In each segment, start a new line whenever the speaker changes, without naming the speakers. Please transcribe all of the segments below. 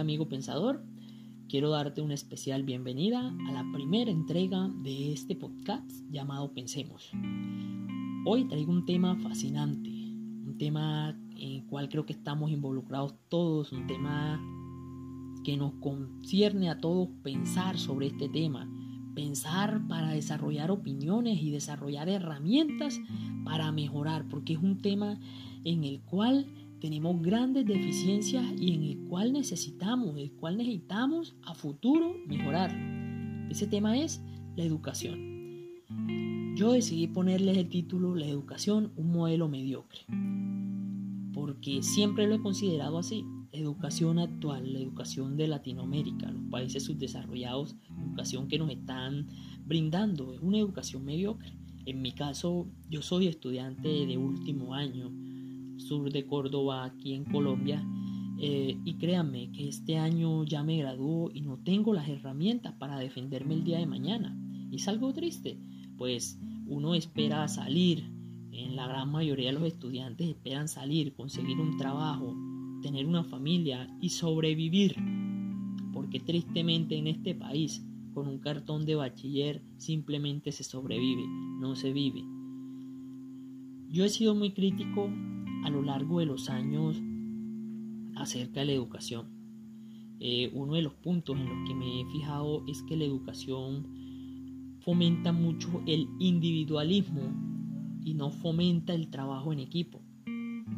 Amigo pensador, quiero darte una especial bienvenida a la primera entrega de este podcast llamado Pensemos. Hoy traigo un tema fascinante, un tema en el cual creo que estamos involucrados todos, un tema que nos concierne a todos pensar sobre este tema, pensar para desarrollar opiniones y desarrollar herramientas para mejorar, porque es un tema en el cual tenemos grandes deficiencias y en el cual necesitamos, el cual necesitamos a futuro mejorar. Ese tema es la educación. Yo decidí ponerles el título La educación, un modelo mediocre, porque siempre lo he considerado así. educación actual, la educación de Latinoamérica, los países subdesarrollados, educación que nos están brindando, es una educación mediocre. En mi caso, yo soy estudiante de último año sur de Córdoba, aquí en Colombia. Eh, y créanme que este año ya me graduó y no tengo las herramientas para defenderme el día de mañana. Es algo triste, pues uno espera salir, en la gran mayoría de los estudiantes esperan salir, conseguir un trabajo, tener una familia y sobrevivir. Porque tristemente en este país, con un cartón de bachiller, simplemente se sobrevive, no se vive. Yo he sido muy crítico lo largo de los años acerca de la educación. Eh, uno de los puntos en los que me he fijado es que la educación fomenta mucho el individualismo y no fomenta el trabajo en equipo.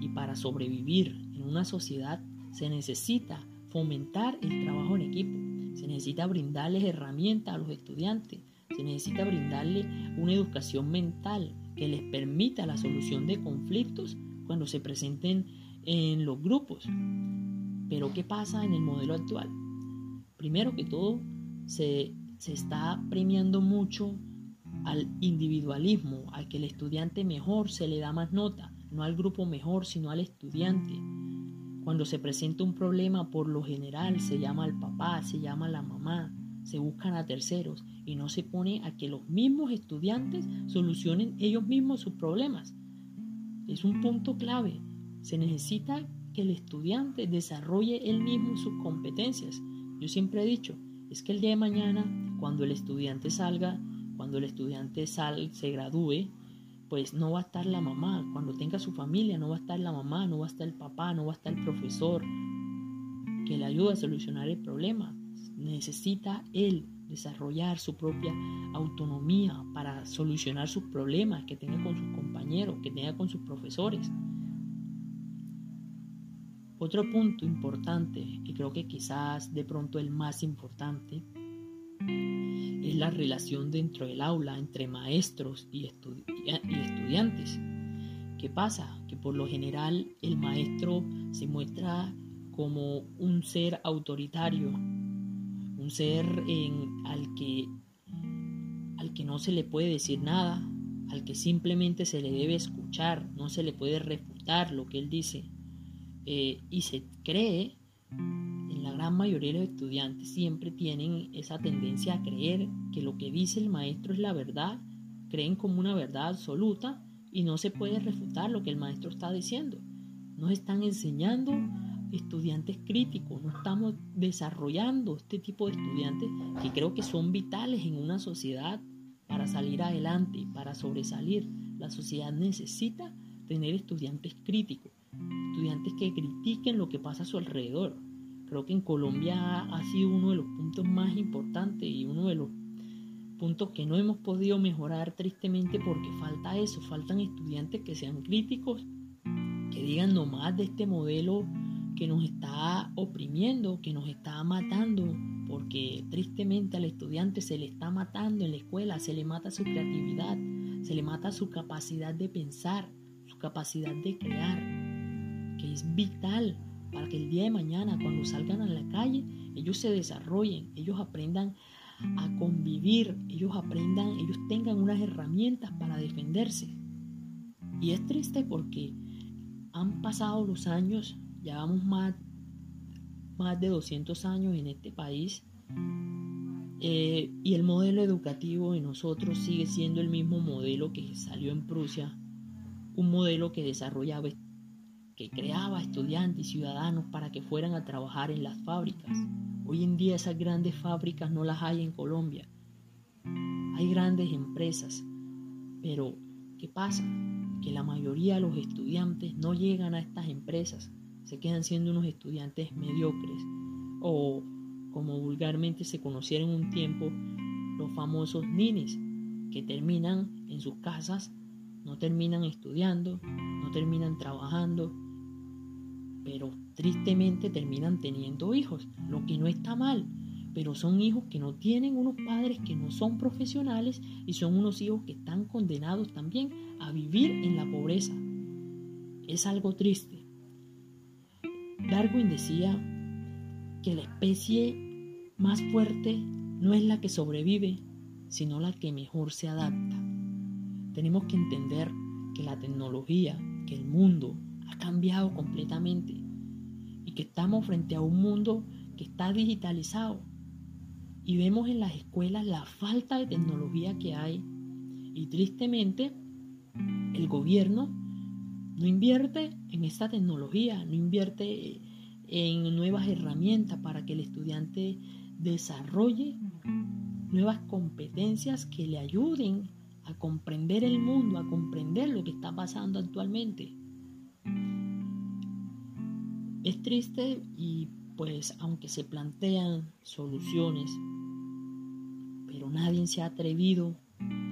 Y para sobrevivir en una sociedad se necesita fomentar el trabajo en equipo, se necesita brindarles herramientas a los estudiantes, se necesita brindarles una educación mental que les permita la solución de conflictos cuando se presenten en los grupos. Pero ¿qué pasa en el modelo actual? Primero que todo, se, se está premiando mucho al individualismo, al que el estudiante mejor se le da más nota, no al grupo mejor, sino al estudiante. Cuando se presenta un problema, por lo general se llama al papá, se llama a la mamá, se buscan a terceros y no se pone a que los mismos estudiantes solucionen ellos mismos sus problemas. Es un punto clave. Se necesita que el estudiante desarrolle él mismo sus competencias. Yo siempre he dicho, es que el día de mañana, cuando el estudiante salga, cuando el estudiante sal, se gradúe, pues no va a estar la mamá. Cuando tenga su familia, no va a estar la mamá, no va a estar el papá, no va a estar el profesor que le ayude a solucionar el problema. Necesita él desarrollar su propia autonomía para solucionar sus problemas que tenga con sus compañeros, que tenga con sus profesores. Otro punto importante, y creo que quizás de pronto el más importante, es la relación dentro del aula entre maestros y, estudiantes. ¿Qué pasa? Que por lo general el maestro se muestra como un ser autoritario, un ser al, que, al que no se le puede decir nada, al que simplemente se le debe escuchar, no se le puede refutar lo que él dice. Eh, y se cree, en la gran mayoría de los estudiantes siempre tienen esa tendencia a creer que lo que dice el maestro es la verdad, creen como una verdad absoluta y no se puede refutar lo que el maestro está diciendo. Nos están enseñando estudiantes críticos, no estamos desarrollando este tipo de estudiantes que creo que son vitales en una sociedad para salir adelante, para sobresalir. La sociedad necesita tener estudiantes críticos, estudiantes que critiquen lo que pasa a su alrededor. Creo que en Colombia ha sido uno de los puntos más importantes y uno de los puntos que no hemos podido mejorar tristemente porque falta eso, faltan estudiantes que sean críticos, que digan nomás de este modelo que nos está oprimiendo, que nos está matando, porque tristemente al estudiante se le está matando en la escuela, se le mata su creatividad, se le mata su capacidad de pensar, su capacidad de crear, que es vital para que el día de mañana, cuando salgan a la calle, ellos se desarrollen, ellos aprendan a convivir, ellos aprendan, ellos tengan unas herramientas para defenderse. Y es triste porque han pasado los años Llevamos más, más de 200 años en este país eh, y el modelo educativo de nosotros sigue siendo el mismo modelo que salió en Prusia, un modelo que desarrollaba que creaba estudiantes y ciudadanos para que fueran a trabajar en las fábricas. Hoy en día esas grandes fábricas no las hay en Colombia. Hay grandes empresas, pero ¿qué pasa? Que la mayoría de los estudiantes no llegan a estas empresas, se quedan siendo unos estudiantes mediocres o como vulgarmente se conocieron un tiempo los famosos ninis que terminan en sus casas, no terminan estudiando, no terminan trabajando, pero tristemente terminan teniendo hijos, lo que no está mal, pero son hijos que no tienen unos padres que no son profesionales y son unos hijos que están condenados también a vivir en la pobreza. Es algo triste. Darwin decía que la especie más fuerte no es la que sobrevive, sino la que mejor se adapta. Tenemos que entender que la tecnología, que el mundo, ha cambiado completamente y que estamos frente a un mundo que está digitalizado y vemos en las escuelas la falta de tecnología que hay y tristemente el gobierno no invierte en esta tecnología, no invierte en nuevas herramientas para que el estudiante desarrolle nuevas competencias que le ayuden a comprender el mundo, a comprender lo que está pasando actualmente. Es triste y pues aunque se plantean soluciones, pero nadie se ha atrevido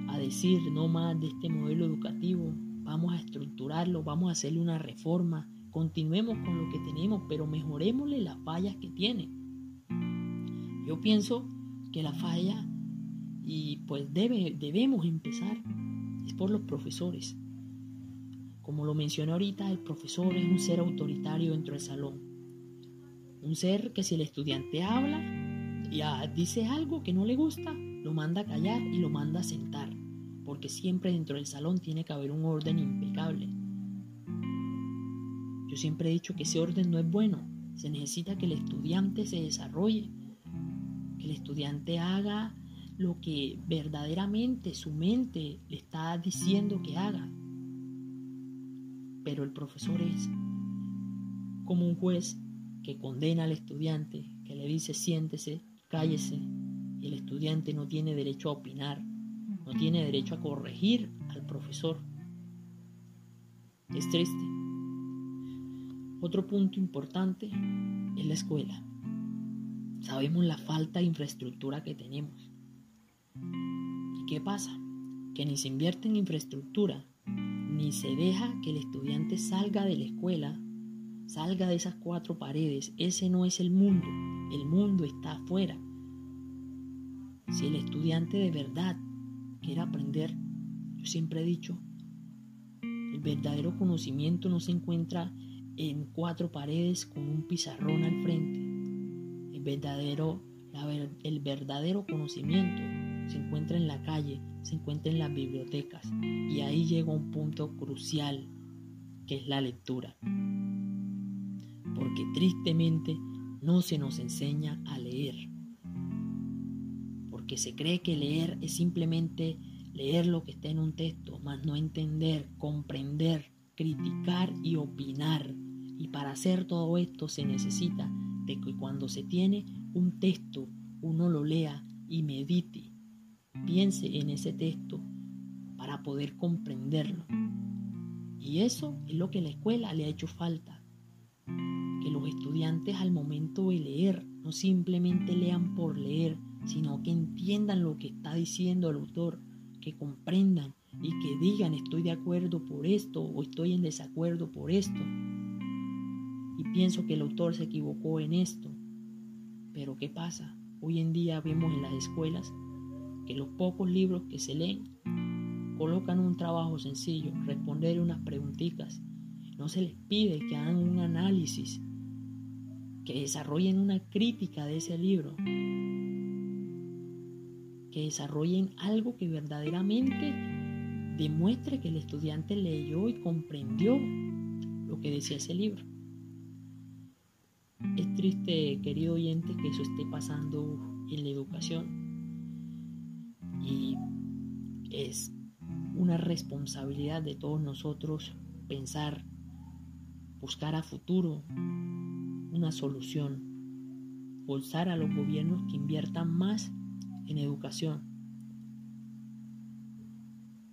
a decir no más de este modelo educativo, vamos a estructurarlo, vamos a hacerle una reforma, continuemos con lo que tenemos, pero mejoremosle las fallas que tiene. Yo pienso que la falla, y pues debe, debemos empezar, es por los profesores. Como lo mencioné ahorita, el profesor es un ser autoritario dentro del salón. Un ser que si el estudiante habla y dice algo que no le gusta, lo manda a callar y lo manda a sentar, porque siempre dentro del salón tiene que haber un orden impecable. Yo siempre he dicho que ese orden no es bueno, se necesita que el estudiante se desarrolle, que el estudiante haga lo que verdaderamente su mente le está diciendo que haga. Pero el profesor es como un juez que condena al estudiante, que le dice siéntese, cállese, y el estudiante no tiene derecho a opinar, no tiene derecho a corregir al profesor. Es triste. Otro punto importante es la escuela. Sabemos la falta de infraestructura que tenemos. ¿Y qué pasa? Que ni se invierte en infraestructura ni se deja que el estudiante salga de la escuela, salga de esas cuatro paredes. Ese no es el mundo, el mundo está afuera. Si el estudiante de verdad quiere aprender, yo siempre he dicho, el verdadero conocimiento no se encuentra en cuatro paredes con un pizarrón al frente. El verdadero, el verdadero conocimiento se encuentra en la calle, se encuentra en las bibliotecas y ahí llega un punto crucial que es la lectura. Porque tristemente no se nos enseña a leer. Porque se cree que leer es simplemente leer lo que está en un texto, más no entender, comprender, criticar y opinar. Y para hacer todo esto se necesita de que cuando se tiene un texto, uno lo lea y medite piense en ese texto para poder comprenderlo. Y eso es lo que la escuela le ha hecho falta. Que los estudiantes al momento de leer no simplemente lean por leer, sino que entiendan lo que está diciendo el autor, que comprendan y que digan estoy de acuerdo por esto o estoy en desacuerdo por esto. Y pienso que el autor se equivocó en esto. Pero ¿qué pasa? Hoy en día vemos en las escuelas que los pocos libros que se leen colocan un trabajo sencillo, responder unas preguntitas. No se les pide que hagan un análisis, que desarrollen una crítica de ese libro, que desarrollen algo que verdaderamente demuestre que el estudiante leyó y comprendió lo que decía ese libro. Es triste, querido oyente, que eso esté pasando en la educación y es una responsabilidad de todos nosotros pensar buscar a futuro una solución, forzar a los gobiernos que inviertan más en educación,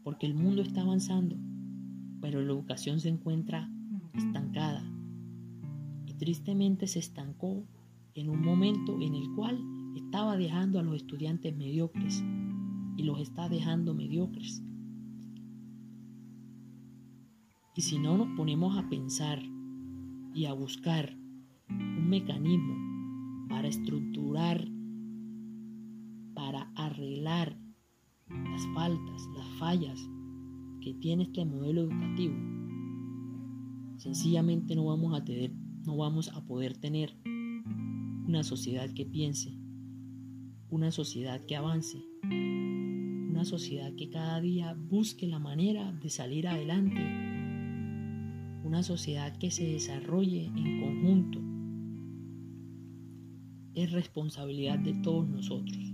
porque el mundo está avanzando, pero la educación se encuentra estancada y tristemente se estancó en un momento en el cual estaba dejando a los estudiantes mediocres y los está dejando mediocres. Y si no nos ponemos a pensar y a buscar un mecanismo para estructurar, arreglar las faltas, las fallas que tiene este modelo educativo, sencillamente no vamos a tener, no vamos a poder tener una sociedad que piense, una sociedad que avance, una sociedad que cada día busque la manera de salir adelante, una sociedad que se desarrolle en conjunto. Es responsabilidad de todos nosotros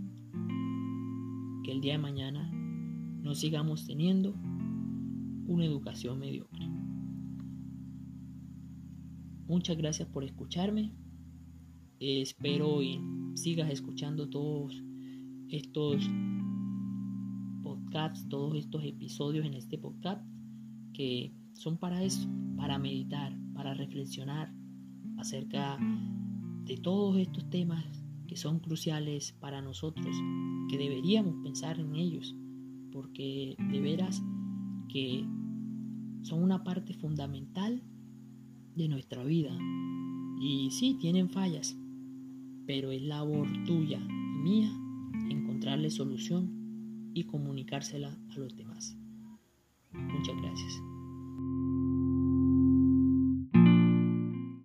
que el día de mañana no sigamos teniendo una educación mediocre. Muchas gracias por escucharme. espero y sigas escuchando todos estos podcasts, todos estos episodios en este podcast que son para eso, para meditar, para reflexionar acerca de todos estos temas que son cruciales para nosotros, que deberíamos pensar en ellos, porque de veras que son una parte fundamental de nuestra vida. Y sí, tienen fallas, pero es labor tuya y mía encontrarle solución y comunicársela a los demás. Muchas gracias.